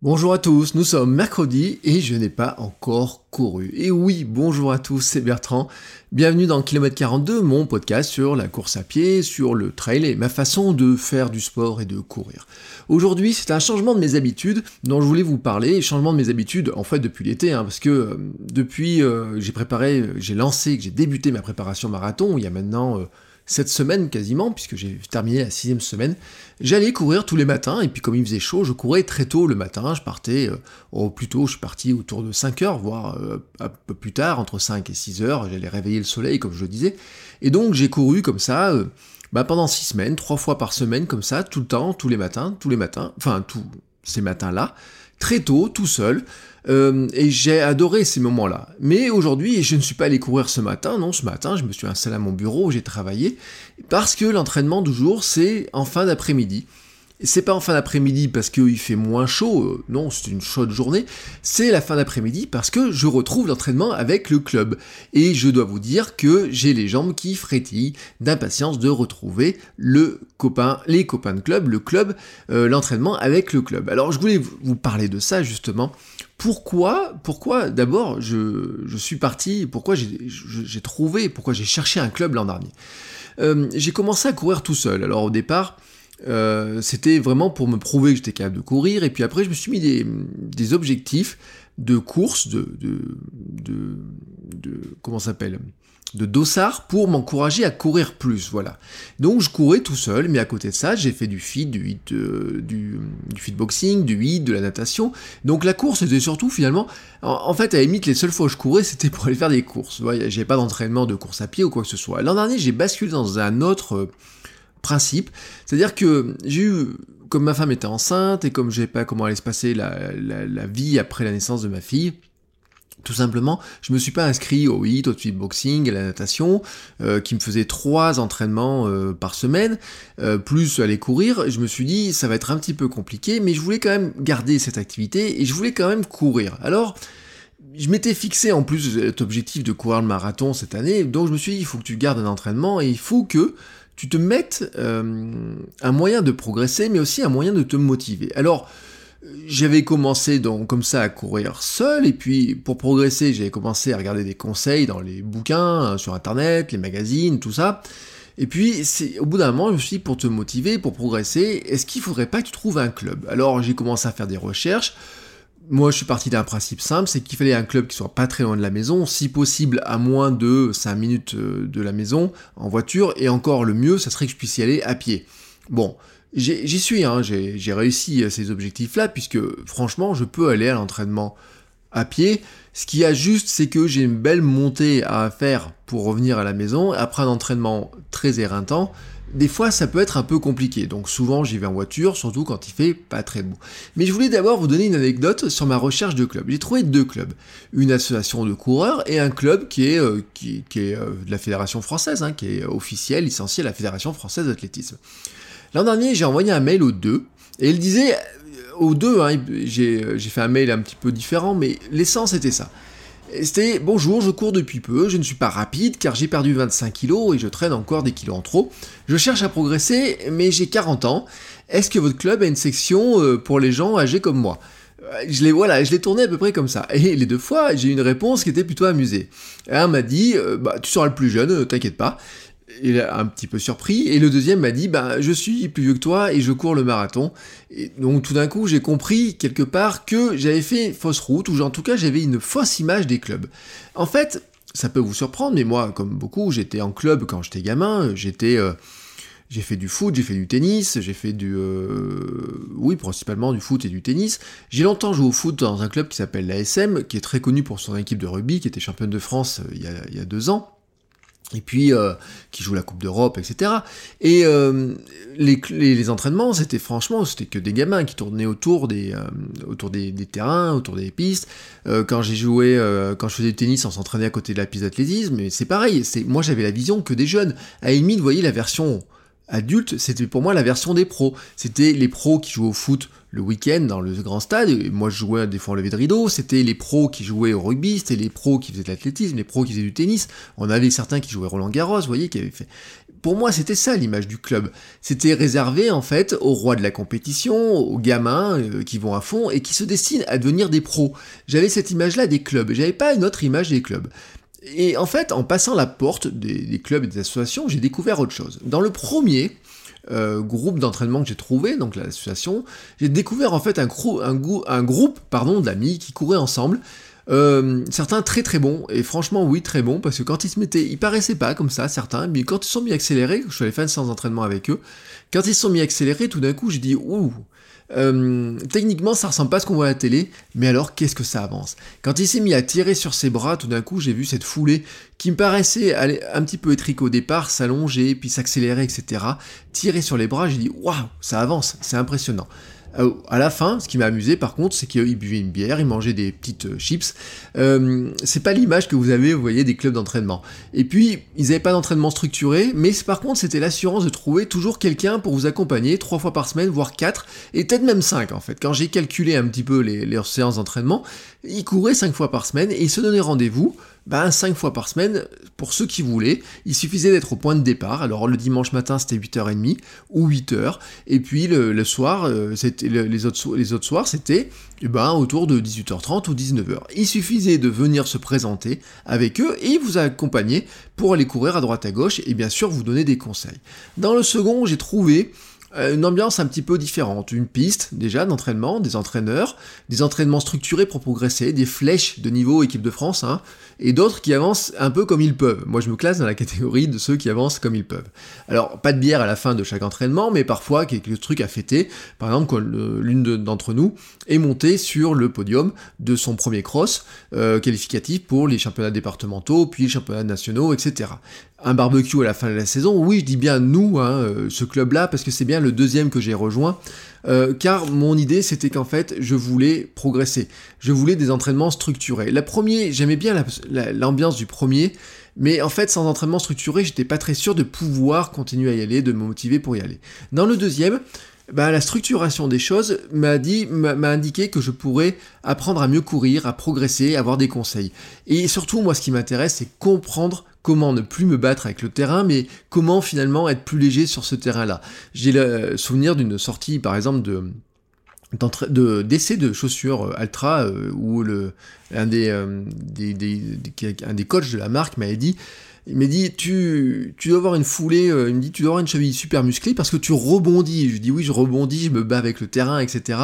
Bonjour à tous, nous sommes mercredi et je n'ai pas encore couru. Et oui, bonjour à tous, c'est Bertrand. Bienvenue dans Kilomètre 42, mon podcast sur la course à pied, sur le trail et ma façon de faire du sport et de courir. Aujourd'hui, c'est un changement de mes habitudes dont je voulais vous parler. Changement de mes habitudes, en fait, depuis l'été, hein, parce que euh, depuis, euh, j'ai préparé, j'ai lancé, j'ai débuté ma préparation marathon il y a maintenant... Euh, cette semaine quasiment, puisque j'ai terminé la sixième semaine, j'allais courir tous les matins, et puis comme il faisait chaud, je courais très tôt le matin, je partais, euh, au tôt, je suis parti autour de 5 heures, voire euh, un peu plus tard, entre 5 et 6 heures, j'allais réveiller le soleil, comme je le disais, et donc j'ai couru comme ça, euh, bah, pendant 6 semaines, 3 fois par semaine, comme ça, tout le temps, tous les matins, tous les matins, enfin tous ces matins-là, très tôt, tout seul, euh, et j'ai adoré ces moments-là. Mais aujourd'hui, je ne suis pas allé courir ce matin, non, ce matin, je me suis installé à mon bureau, j'ai travaillé, parce que l'entraînement du jour, c'est en fin d'après-midi. C'est pas en fin d'après-midi parce qu'il fait moins chaud, euh, non, c'est une chaude journée, c'est la fin d'après-midi parce que je retrouve l'entraînement avec le club. Et je dois vous dire que j'ai les jambes qui frétillent d'impatience de retrouver le copain, les copains de club, le club, euh, l'entraînement avec le club. Alors je voulais vous parler de ça justement pourquoi, pourquoi d'abord je, suis parti, pourquoi j'ai trouvé, pourquoi j'ai cherché un club l'an dernier? Euh, j'ai commencé à courir tout seul. Alors au départ, euh, c'était vraiment pour me prouver que j'étais capable de courir, et puis après je me suis mis des, objectifs de course, de, de, de, de comment s'appelle? De dossard pour m'encourager à courir plus, voilà. Donc je courais tout seul, mais à côté de ça, j'ai fait du feed, du euh, du, du feedboxing, du hit, de la natation. Donc la course était surtout finalement, en, fait, à la limite, les seules fois où je courais, c'était pour aller faire des courses. J'avais pas d'entraînement de course à pied ou quoi que ce soit. L'an dernier, j'ai basculé dans un autre euh, principe, c'est-à-dire que j'ai eu comme ma femme était enceinte et comme je pas comment allait se passer la, vie après la naissance de ma fille, tout simplement, je me suis pas inscrit au HIT, au boxing, à la natation, euh, qui me faisait trois entraînements euh, par semaine, euh, plus aller courir. Je me suis dit, ça va être un petit peu compliqué, mais je voulais quand même garder cette activité et je voulais quand même courir. Alors, je m'étais fixé en plus cet objectif de courir le marathon cette année, donc je me suis dit, il faut que tu gardes un entraînement et il faut que tu te mettes un moyen de progresser, mais aussi un moyen de te motiver. Alors, j'avais commencé comme ça à courir seul, et puis pour progresser, j'avais commencé à regarder des conseils dans les bouquins, hein, sur internet, les magazines, tout ça. Et puis, au bout d'un moment, je me suis dit, pour te motiver, pour progresser, est-ce qu'il faudrait pas que tu trouves un club? Alors, j'ai commencé à faire des recherches. Moi, je suis parti d'un principe simple, c'est qu'il fallait un club qui soit pas très loin de la maison, si possible à moins de 5 minutes euh, de la maison en voiture, et encore le mieux, ça serait que je puisse y aller à pied. Bon, J'y suis, hein, j'ai réussi à ces objectifs-là, puisque franchement, je peux aller à l'entraînement à pied. Ce qu'il y a juste, c'est que j'ai une belle montée à faire pour revenir à la maison. Après un entraînement très éreintant, des fois ça peut être un peu compliqué. Donc souvent j'y vais en voiture, surtout quand il fait pas très beau. Mais je voulais d'abord vous donner une anecdote sur ma recherche de club. J'ai trouvé deux clubs. Une association de coureurs et un club qui est, euh, euh, de la Fédération française, hein, qui est officiel, licencié à la Fédération française d'athlétisme. L'an dernier, j'ai envoyé un mail aux deux, et il disait, euh, aux deux, hein, j'ai fait un mail un petit peu différent, mais l'essence était ça. C'était bonjour, je cours depuis peu, je ne suis pas rapide car j'ai perdu 25 kilos et je traîne encore des kilos en trop. Je cherche à progresser, mais j'ai 40 ans. Est-ce que votre club a une section euh, pour les gens âgés comme moi? Je l'ai voilà, je l'ai tourné à peu près comme ça. Et les deux fois, j'ai eu une réponse qui était plutôt amusée. Un m'a dit, bah tu seras le plus jeune, t'inquiète pas il a un petit peu surpris. Et le deuxième m'a dit, bah, je suis plus vieux que toi et je cours le marathon. Et donc tout d'un coup, j'ai compris quelque part que j'avais fait fausse route, ou en tout cas, j'avais une fausse image des clubs. En fait, ça peut vous surprendre, mais moi, comme beaucoup, j'étais en club quand j'étais gamin. J'étais, euh, j'ai fait du foot, j'ai fait du tennis, j'ai fait du, euh, oui, principalement du foot et du tennis. J'ai longtemps joué au foot dans un club qui s'appelle l'ASM, qui est très connu pour son équipe de rugby, qui était championne de France euh, il y a deux ans. Et puis euh, qui joue la Coupe d'Europe, etc. Et euh, les, les, entraînements, c'était franchement, c'était que des gamins qui tournaient autour des, euh, autour des, terrains, autour des pistes. quand j'ai joué, quand je faisais du tennis, on s'entraînait à côté de la piste d'athlétisme, mais c'est pareil. C'est moi, j'avais la vision que des jeunes. À limite, vous voyez, la version adulte, c'était pour moi la version des pros. C'était les pros qui jouent au foot le week-end dans le grand stade. moi, je jouais des fois en lever de rideau. C'était les pros qui jouaient au rugby, c'était les pros qui faisaient de l'athlétisme, les pros qui faisaient du tennis. On avait certains qui jouaient Roland Garros, vous voyez, qui avaient fait. Pour moi, c'était ça l'image du club. C'était réservé en fait aux rois de la compétition, aux gamins euh, qui vont à fond et qui se destinent à devenir des pros. J'avais cette image-là des clubs. J'avais pas une autre image des clubs. Et en fait, en passant la porte des clubs et des associations, j'ai découvert autre chose. Dans le premier, euh, groupe d'entraînement que j'ai trouvé, donc l'association, j'ai découvert en fait un, un, un groupe d'amis qui couraient ensemble. Euh, certains très très bons, et franchement oui très bons, parce que quand ils se mettaient, ils paraissaient pas comme ça, certains, mais quand ils sont mis accélérés, je suis allé faire une séance avec eux, quand ils sont mis accélérés, tout d'un coup j'ai dit ouh, euh, techniquement, ça ressemble pas à ce qu'on voit à la télé, mais alors qu'est-ce que ça avance? Quand il s'est mis à tirer sur ses bras, tout d'un coup, j'ai vu cette foulée qui me paraissait aller un petit peu étrique au départ, s'allonger, puis s'accélérer, etc. Tirer sur les bras, j'ai dit waouh, ça avance, c'est impressionnant. Euh, à la fin, ce qui m'a amusé par contre, c'est qu'il buvait une bière, il mangeait des petites euh, chips. Euh, c'est pas l'image que vous avez, vous voyez, des clubs d'entraînement. Et puis, ils n'avaient pas d'entraînement structuré, mais par contre, c'était l'assurance de trouver toujours quelqu'un pour vous accompagner trois fois par semaine, voire quatre, et peut-être même cinq en fait. Quand j'ai calculé un petit peu leurs séances d'entraînement, ils couraient cinq fois par semaine et ils se donnaient rendez-vous ben, 5 fois par semaine, pour ceux qui voulaient, il suffisait d'être au point de départ. Alors le dimanche matin c'était 8h30 ou 8h, et puis le, soir, euh, les, autres, soirs c'était eh ben, autour de 18h30 ou 19h. Il suffisait de venir se présenter avec eux et vous accompagner pour aller courir à droite à gauche et bien sûr vous donner des conseils. Dans le second, j'ai trouvé une ambiance un petit peu différente. Une piste déjà d'entraînement, des entraîneurs, des entraînements structurés pour progresser, des flèches de niveau équipe de France, hein, et d'autres qui avancent un peu comme ils peuvent. Moi je me classe dans la catégorie de ceux qui avancent comme ils peuvent. Alors pas de bière à la fin de chaque entraînement, mais parfois quelques trucs à fêter. Par exemple, quand l'une d'entre nous est montée sur le podium de son premier cross euh, qualificatif pour les championnats départementaux, puis les championnats nationaux, etc un barbecue à la fin de la saison. Oui, je dis bien nous, hein, euh, ce club-là, parce que c'est bien le deuxième que j'ai rejoint. Euh, car mon idée, c'était qu'en fait, je voulais progresser. Je voulais des entraînements structurés. La première, j'aimais bien l'ambiance du premier, mais en fait, sans entraînement structuré, j'étais pas très sûr de pouvoir continuer à y aller, de me motiver pour y aller. Dans le deuxième, bah, la structuration des choses m'a dit, m'a indiqué que je pourrais apprendre à mieux courir, à progresser, avoir des conseils. Et surtout, moi, ce qui m'intéresse, c'est comprendre comment ne plus me battre avec le terrain, mais comment finalement être plus léger sur ce terrain-là. J'ai le souvenir d'une sortie, par exemple, de de d'essai de chaussures Altra euh, où le un des, euh, des, un des coachs de la marque m'avait dit il m'a dit tu, tu dois avoir une foulée, euh, il me dit tu dois avoir une cheville super musclée parce que tu rebondis. Je dis oui je rebondis, je me bats avec le terrain, etc.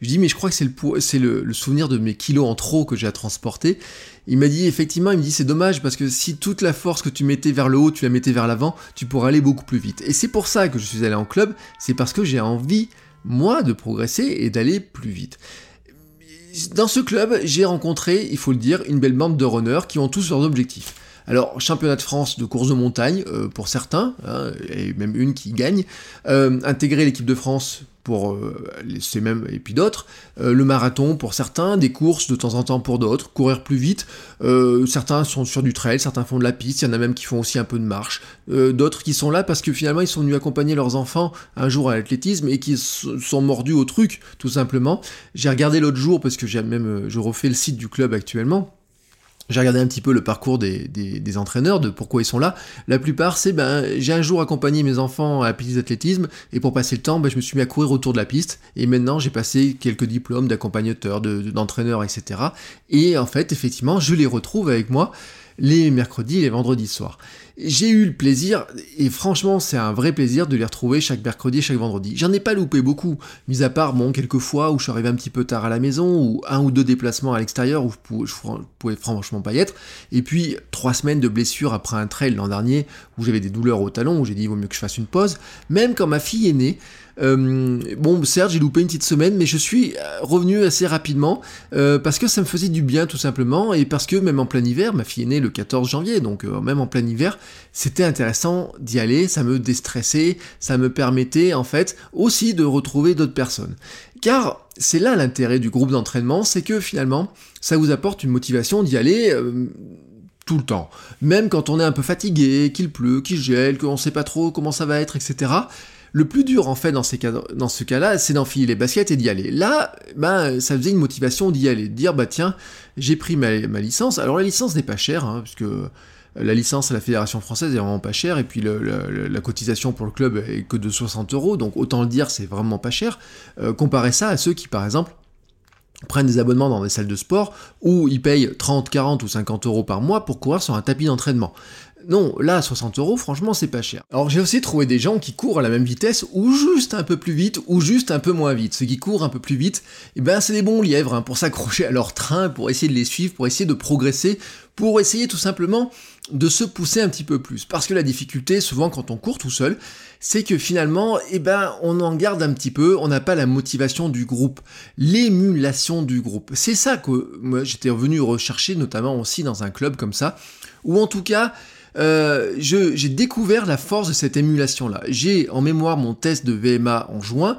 Je dis mais je crois que c'est le, c'est le, le, souvenir de mes kilos en trop que j'ai à transporter. Il m'a dit effectivement, il me dit c'est dommage parce que si toute la force que tu mettais vers le haut, tu la mettais vers l'avant, tu pourrais aller beaucoup plus vite. Et c'est pour ça que je suis allé en club, c'est parce que j'ai envie, moi, de progresser et d'aller plus vite. Dans ce club, j'ai rencontré, il faut le dire, une belle bande de runners qui ont tous leurs objectifs. Alors, championnat de France de course de montagne, euh, pour certains, hein, et même une qui gagne, euh, intégrer l'équipe de France pour euh, ces mêmes et puis d'autres, le marathon pour certains, des courses de temps en temps pour d'autres, courir plus vite, certains sont sur du trail, certains font de la piste, il y en a même qui font aussi un peu de marche, d'autres qui sont là parce que finalement ils sont venus accompagner leurs enfants un jour à l'athlétisme et qui sont mordus au truc, tout simplement. J'ai regardé l'autre jour parce que j'ai même je refais le site du club actuellement j'ai regardé un petit peu le parcours des, des, entraîneurs, de pourquoi ils sont là. La plupart, c'est ben j'ai un jour accompagné mes enfants à la piste d'athlétisme et pour passer le temps, ben, je me suis mis à courir autour de la piste et maintenant j'ai passé quelques diplômes d'accompagnateur, d'entraîneur, etc. Et en fait, effectivement, je les retrouve avec moi les mercredis et les vendredis soirs. J'ai eu le plaisir, et franchement c'est un vrai plaisir de les retrouver chaque mercredi et chaque vendredi. J'en ai pas loupé beaucoup, mis à part bon quelques fois où je suis arrivé un petit peu tard à la maison, ou un ou deux déplacements à l'extérieur où je pouvais, franchement pas y être, et puis trois semaines de blessures après un trail l'an dernier où j'avais des douleurs au talon, où j'ai dit il vaut mieux que je fasse une pause. Même quand ma fille est née, Euh, bon, certes, j'ai loupé une petite semaine, mais je suis revenu assez rapidement euh, parce que ça me faisait du bien tout simplement et parce que même en plein hiver, ma fille est née le 14 janvier, donc euh, même en plein hiver, c'était intéressant d'y aller, ça me déstressait, ça me permettait en fait aussi de retrouver d'autres personnes. Car c'est là l'intérêt du groupe d'entraînement, c'est que finalement, ça vous apporte une motivation d'y aller tout le temps. Même quand on est un peu fatigué, qu'il pleut, qu'il gèle, qu'on ne sait pas trop comment ça va être, etc. Le plus dur en fait dans, ce cas-là, c'est d'enfiler les baskets et d'y aller. Là, ben, ça faisait une motivation d'y aller, de dire bah tiens, j'ai pris ma, licence. Alors la licence n'est pas chère, hein, puisque la licence à la Fédération française est vraiment pas chère, et puis la cotisation pour le club est que de 60 euros, donc autant le dire, c'est vraiment pas cher. Euh, comparez ça à ceux qui, par exemple, prennent des abonnements dans des salles de sport où ils payent 30, 40 ou 50 euros par mois pour courir sur un tapis d'entraînement. Non, là, 60 euros, franchement, c'est pas cher. Alors, j'ai aussi trouvé des gens qui courent à la même vitesse, ou juste un peu plus vite, ou juste un peu moins vite. Ceux qui courent un peu plus vite, eh ben, c'est des bons lièvres hein, pour s'accrocher à leur train, pour essayer de les suivre, pour essayer de progresser, pour essayer tout simplement de se pousser un petit peu plus. Parce que la difficulté, souvent quand on court tout seul, c'est que finalement, eh ben, on en garde un petit peu, on n'a pas la motivation du groupe, l'émulation du groupe. C'est ça que moi j'étais revenu rechercher, notamment aussi dans un club comme ça, ou en tout cas, euh, j'ai découvert la force de cette émulation-là. J'ai en mémoire mon test de VMA en juin,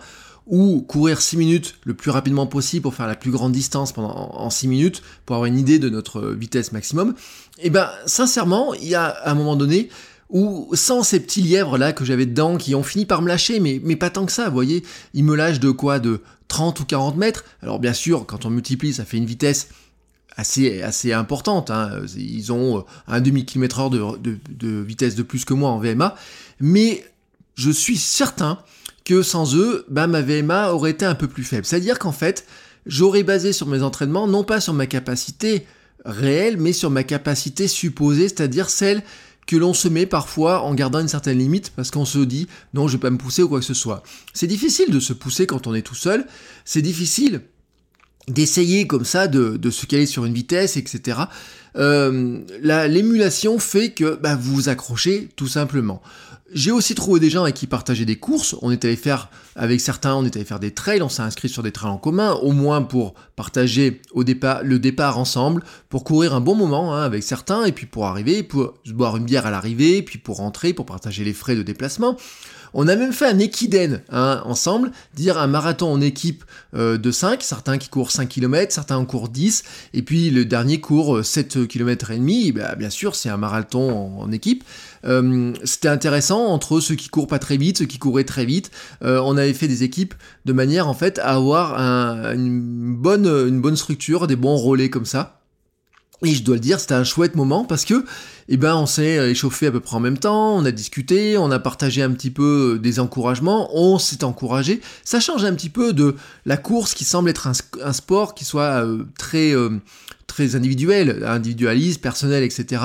ou courir 6 minutes le plus rapidement possible pour faire la plus grande distance pendant en 6 minutes pour avoir une idée de notre vitesse maximum. Et eh ben sincèrement, il y a un moment donné où sans ces petits lièvres là que j'avais dedans qui ont fini par me lâcher, mais, mais pas tant que ça, vous voyez, ils me lâchent de quoi? De 30 ou 40 mètres. Alors bien sûr, quand on multiplie, ça fait une vitesse assez, importante. Hein. Ils ont un demi-kilomètre heure de, vitesse de plus que moi en VMA. Mais je suis certain que sans eux, bah, ma VMA aurait été un peu plus faible. C'est-à-dire qu'en fait, j'aurais basé sur mes entraînements, non pas sur ma capacité réelle, mais sur ma capacité supposée, c'est-à-dire celle que l'on se met parfois en gardant une certaine limite parce qu'on se dit non je vais pas me pousser ou quoi que ce soit. C'est difficile de se pousser quand on est tout seul, c'est difficile d'essayer comme ça de, se caler sur une vitesse, etc. Euh, l'émulation fait que bah, vous vous accrochez tout simplement. J'ai aussi trouvé des gens avec qui partager des courses. On est allé faire, avec certains, on est allé faire des trails, on s'est inscrit sur des trails en commun, au moins pour partager au départ, le départ ensemble, pour courir un bon moment hein, avec certains, et puis pour arriver, pour boire une bière à l'arrivée, puis pour rentrer, pour partager les frais de déplacement. On a même fait un équidène hein, ensemble, dire un marathon en équipe euh, de 5, certains qui courent 5 km, certains en courent 10, et puis le dernier court 7 km et demi, bah, bien sûr c'est un marathon en, équipe. Euh, c'était intéressant entre ceux qui courent pas très vite, ceux qui couraient très vite. Euh, on avait fait des équipes de manière en fait à avoir une, bonne, une bonne structure, des bons relais comme ça. Et je dois le dire, c'était un chouette moment parce que, eh ben, on s'est échauffé à peu près en même temps, on a discuté, on a partagé un petit peu des encouragements, on s'est encouragé. Ça change un petit peu de la course qui semble être un, sport qui soit euh, très, euh, très individuel, individualiste, personnel, etc.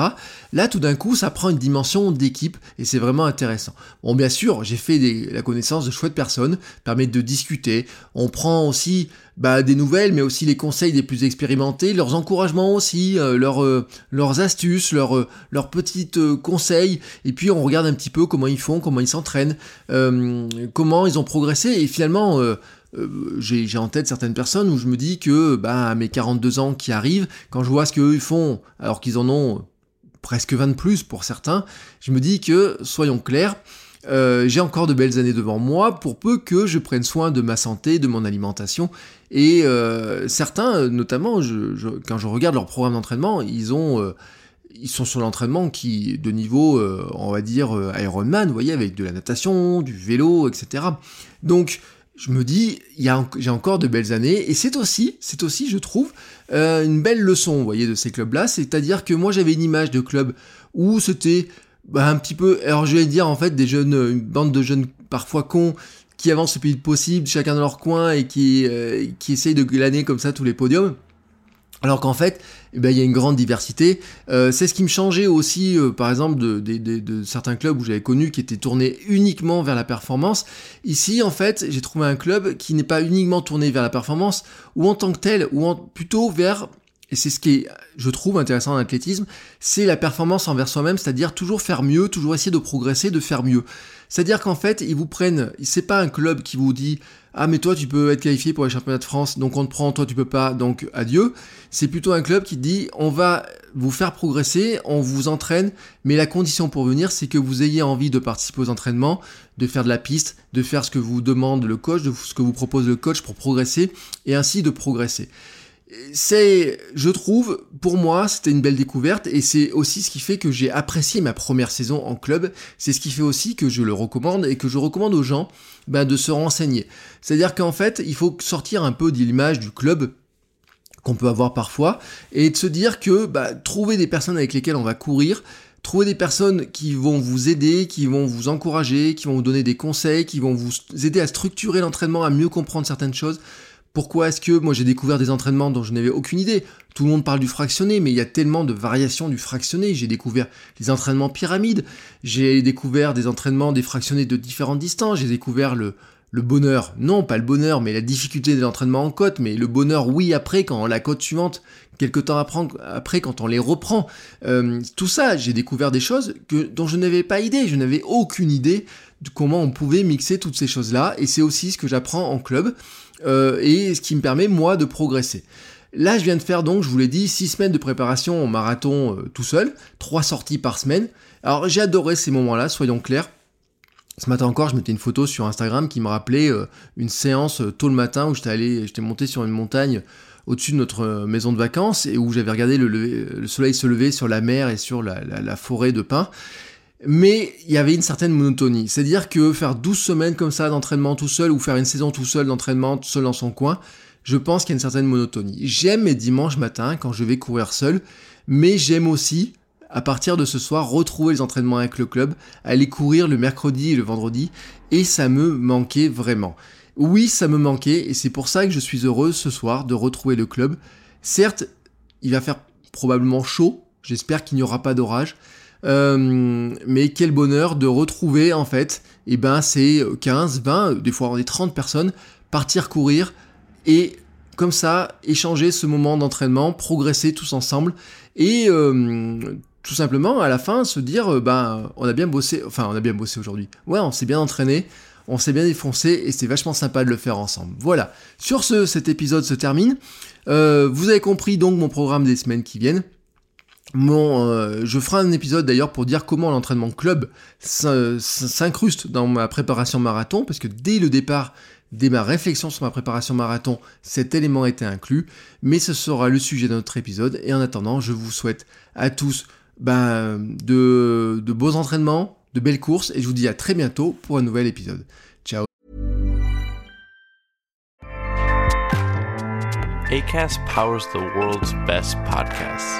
Là, tout d'un coup, ça prend une dimension d'équipe et c'est vraiment intéressant. Bon, bien sûr, j'ai fait la connaissance de chouettes personnes, permet de discuter. On prend aussi bah, des nouvelles, mais aussi les conseils des plus expérimentés, leurs encouragements aussi, euh, euh, leurs astuces, leurs, euh, leurs petites conseils. Et puis, on regarde un petit peu comment ils font, comment ils s'entraînent, comment ils ont progressé. Et finalement, euh, j'ai en tête certaines personnes où je me dis que bah, à mes 42 ans qui arrivent, quand je vois ce qu'eux font, alors qu'ils en ont presque 20 de plus pour certains, je me dis que, soyons clairs, euh, j'ai encore de belles années devant moi pour peu que je prenne soin de ma santé, de mon alimentation. Et euh, certains, notamment, quand je regarde leur programme d'entraînement, ils ont... ils sont sur l'entraînement qui de niveau, on va dire, Ironman, vous voyez, avec de la natation, du vélo, etc. Donc, je me dis, j'ai encore de belles années, et c'est aussi, c'est aussi, je trouve, euh, une belle leçon, voyez, de ces clubs-là, c'est-à-dire que moi j'avais une image de club où c'était bah, un petit peu, alors je vais dire en fait des jeunes, une bande de jeunes parfois cons qui avancent le plus vite possible, chacun dans leur coin et qui, euh, qui essayent de glaner comme ça tous les podiums. Alors qu'en fait, eh ben, il y a une grande diversité. Euh, c'est ce qui me changeait aussi, euh, par exemple, de, certains clubs où j'avais connu qui étaient tournés uniquement vers la performance. Ici, en fait, j'ai trouvé un club qui n'est pas uniquement tourné vers la performance, ou en tant que tel, ou plutôt vers et c'est ce qui est, je trouve, intéressant en athlétisme, c'est la performance envers soi-même, c'est-à-dire toujours faire mieux, toujours essayer de progresser, de faire mieux. C'est-à-dire qu'en fait, ils vous prennent, c'est pas un club qui vous dit ah mais toi tu peux être qualifié pour les championnats de France, donc on te prend, toi tu peux pas, donc adieu. C'est plutôt un club qui dit on va vous faire progresser, on vous entraîne, mais la condition pour venir c'est que vous ayez envie de participer aux entraînements, de faire de la piste, de faire ce que vous demande le coach, de ce que vous propose le coach pour progresser, et ainsi de progresser c'est, je trouve, pour moi, c'était une belle découverte et c'est aussi ce qui fait que j'ai apprécié ma première saison en club. C'est ce qui fait aussi que je le recommande et que je recommande aux gens ben, de se renseigner. C'est-à-dire qu'en fait, il faut sortir un peu de l'image du club qu'on peut avoir parfois et de se dire que bah, trouver des personnes avec lesquelles on va courir, trouver des personnes qui vont vous aider, qui vont vous encourager, qui vont vous donner des conseils, qui vont vous aider à structurer l'entraînement, à mieux comprendre certaines choses pourquoi est-ce que moi j'ai découvert des entraînements dont je n'avais aucune idée? Tout le monde parle du fractionné, mais il y a tellement de variations du fractionné. J'ai découvert les entraînements pyramides, j'ai découvert des entraînements des fractionnés de différentes distances, j'ai découvert le, bonheur, non pas le bonheur, mais la difficulté de l'entraînement en côte, mais le bonheur oui après quand la côte suivante, quelques temps après quand on les reprend. Euh, tout ça, j'ai découvert des choses dont je n'avais pas idée, je n'avais aucune idée de comment on pouvait mixer toutes ces choses-là, et c'est aussi ce que j'apprends en club. Euh, et ce qui me permet moi de progresser. Là, je viens de faire donc, je vous l'ai dit, 6 semaines de préparation au marathon euh, tout seul, 3 sorties par semaine. Alors j'ai adoré ces moments-là, soyons clairs. Ce matin encore, je mettais une photo sur Instagram qui me rappelait euh, une séance tôt le matin où j'étais allé, j'étais monté sur une montagne au-dessus de notre maison de vacances et où j'avais regardé le, soleil se lever sur la mer et sur la forêt de pins mais il y avait une certaine monotonie. C'est-à-dire que faire 12 semaines comme ça d'entraînement tout seul ou faire une saison tout seul d'entraînement tout seul dans son coin, je pense qu'il y a une certaine monotonie. J'aime mes dimanches matin quand je vais courir seul, mais j'aime aussi, à partir de ce soir, retrouver les entraînements avec le club, aller courir le mercredi et le vendredi, et ça me manquait vraiment. Oui, ça me manquait, et c'est pour ça que je suis heureux ce soir de retrouver le club. Certes, il va faire probablement chaud, j'espère qu'il n'y aura pas d'orage, euh, mais quel bonheur de retrouver en fait, et eh ben c'est 15, 20, des fois est 30 personnes, partir courir et comme ça échanger ce moment d'entraînement, progresser tous ensemble et euh, tout simplement à la fin se dire ben on a bien bossé, enfin on a bien bossé aujourd'hui. Ouais, on s'est bien entraîné, on s'est bien défoncé et c'est vachement sympa de le faire ensemble. Voilà. Sur ce, cet épisode se termine. Euh, vous avez compris donc mon programme des semaines qui viennent. Mon, euh, je ferai un épisode d'ailleurs pour dire comment l'entraînement club s'incruste dans ma préparation marathon, parce que dès le départ, dès ma réflexion sur ma préparation marathon, cet élément était inclus, mais ce sera le sujet de notre épisode, et en attendant, je vous souhaite à tous ben, de, beaux entraînements, de belles courses, et je vous dis à très bientôt pour un nouvel épisode. Ciao the world's best podcasts.